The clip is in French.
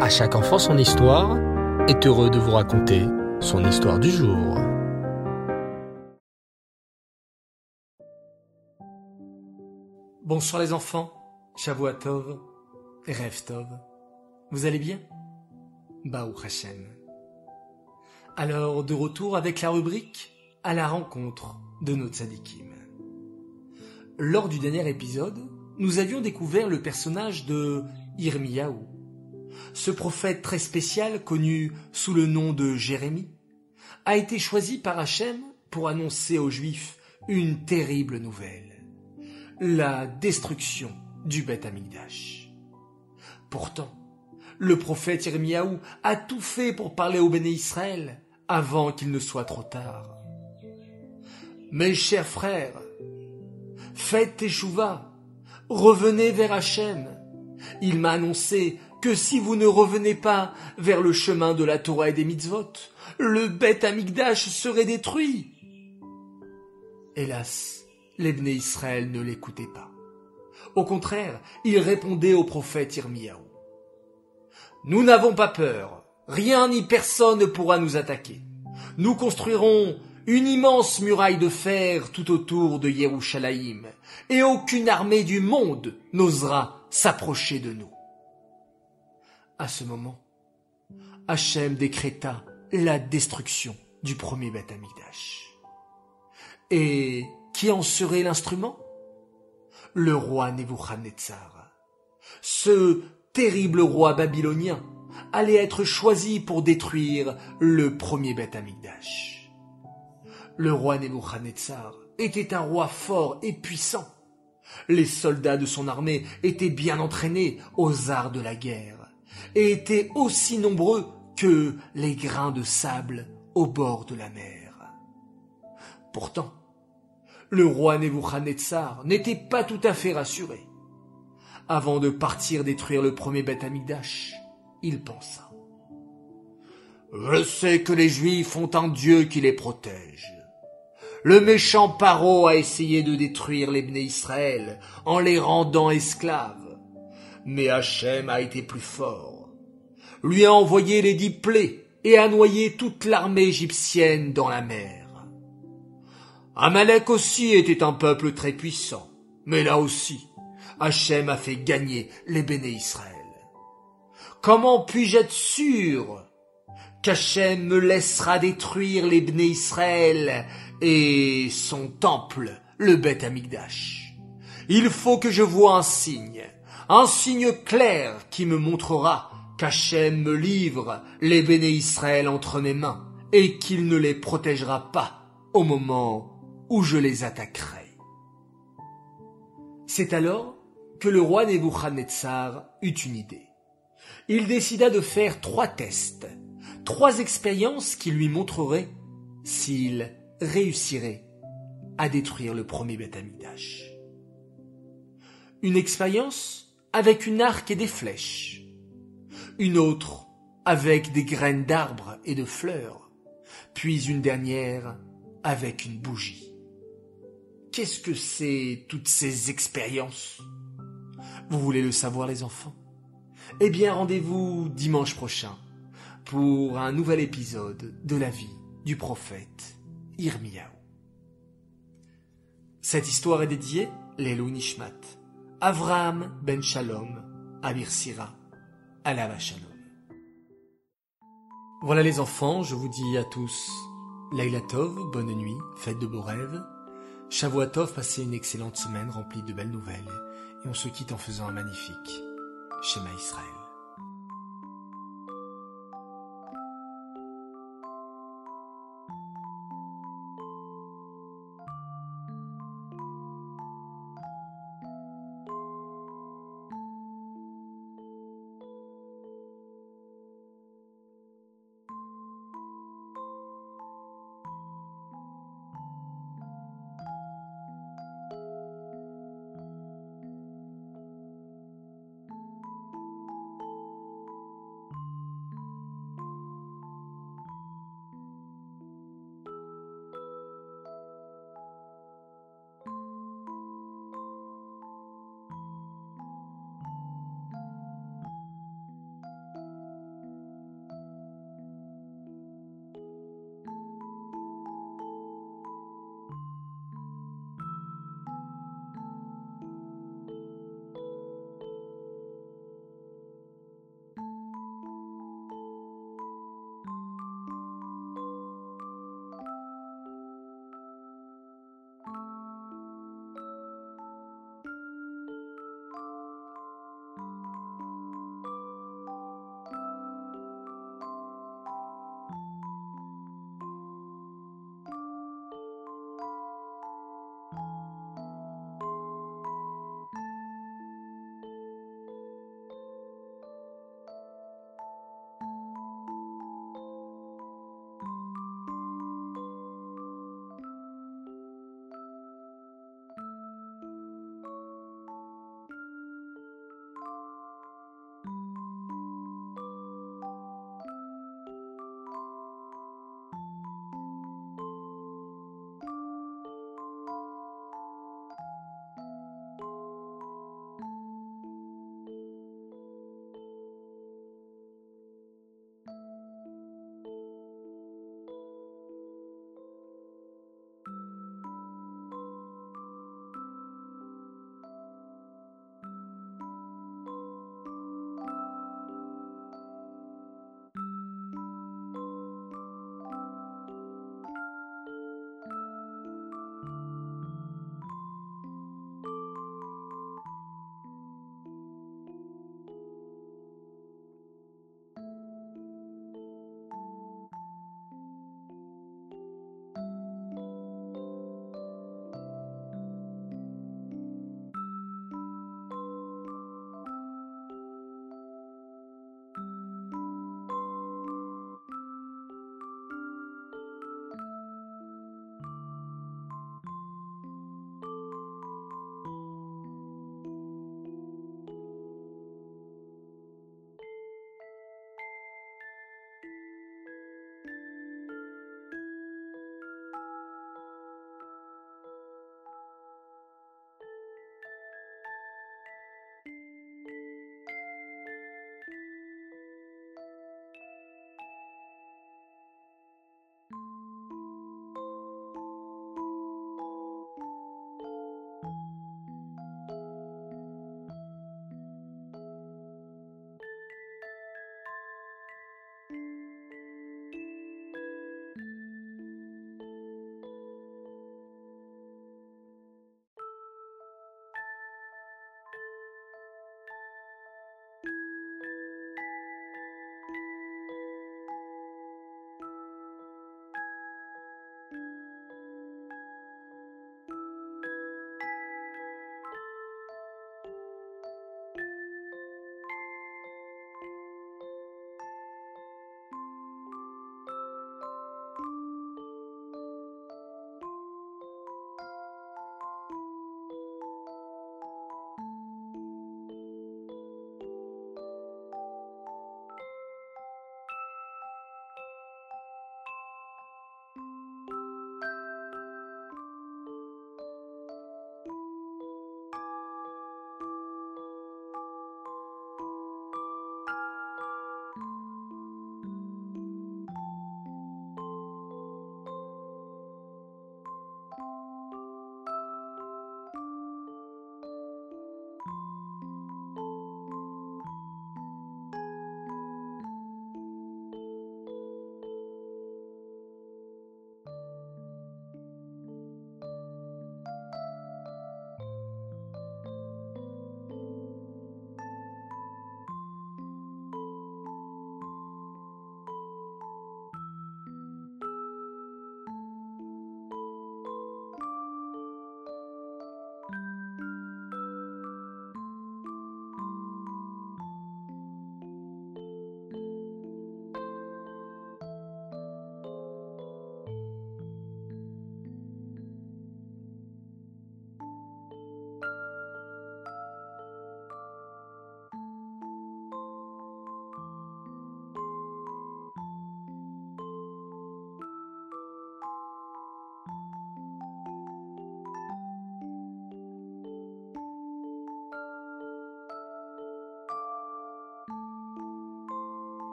À chaque enfant son histoire est heureux de vous raconter son histoire du jour. Bonsoir les enfants, Shavuatov et Rev Vous allez bien? Baou Hashem. Alors, de retour avec la rubrique à la rencontre de nos tzadikim. Lors du dernier épisode, nous avions découvert le personnage de Irmiyahu. Ce prophète très spécial, connu sous le nom de Jérémie, a été choisi par Hachem pour annoncer aux Juifs une terrible nouvelle. La destruction du Beth Amikdash. Pourtant, le prophète Irmiyahu a tout fait pour parler au béné Israël avant qu'il ne soit trop tard. Mes chers frères, faites teshuva, revenez vers Hachem. Il m'a annoncé que si vous ne revenez pas vers le chemin de la Torah et des mitzvot, le Beth Amikdash serait détruit. Hélas, les Israël ne l'écoutaient pas. Au contraire, ils répondaient au prophète Irmiyahu. Nous n'avons pas peur. Rien ni personne ne pourra nous attaquer. Nous construirons une immense muraille de fer tout autour de Yerushalayim, et aucune armée du monde n'osera s'approcher de nous. À ce moment, Hachem décréta la destruction du premier Beth. Et qui en serait l'instrument? Le roi Nebuchadnezzar. Ce terrible roi babylonien allait être choisi pour détruire le premier Beth. Le roi Nebuchadnezzar était un roi fort et puissant. Les soldats de son armée étaient bien entraînés aux arts de la guerre et étaient aussi nombreux que les grains de sable au bord de la mer. Pourtant, le roi Nebuchadnezzar n'était pas tout à fait rassuré. Avant de partir détruire le premier Beth Amikdash, il pensa. Je sais que les Juifs ont un Dieu qui les protège. Le méchant Paro a essayé de détruire les Israël en les rendant esclaves. Mais Hachem a été plus fort. Lui a envoyé les dix plaies et a noyé toute l'armée égyptienne dans la mer. Amalek aussi était un peuple très puissant, mais là aussi, Hachem a fait gagner les béné Israël. Comment puis-je être sûr qu'Hachem me laissera détruire les béné Israël et son temple, le Beth Amikdash. Il faut que je voie un signe, un signe clair qui me montrera qu'Hachem me livre les béné Israël entre mes mains et qu'il ne les protégera pas au moment où je les attaquerai. C'est alors que le roi Nebuchadnezzar eut une idée. Il décida de faire trois tests, trois expériences qui lui montreraient s'il réussirait à détruire le premier Beth Une expérience avec une arc et des flèches. Une autre avec des graines d'arbres et de fleurs. Puis une dernière avec une bougie. Qu'est-ce que c'est toutes ces expériences? Vous voulez le savoir les enfants? Eh bien rendez-vous dimanche prochain pour un nouvel épisode de la vie du prophète Irmiyahu. Cette histoire est dédiée Lelou Nishmat, Avraham ben Shalom, Abir Sira, Alava Shalom. Voilà les enfants, je vous dis à tous Laila Tov, bonne nuit, faites de beaux rêves. Shavuatov, passez une excellente semaine remplie de belles nouvelles et on se quitte en faisant un magnifique Shema Israël.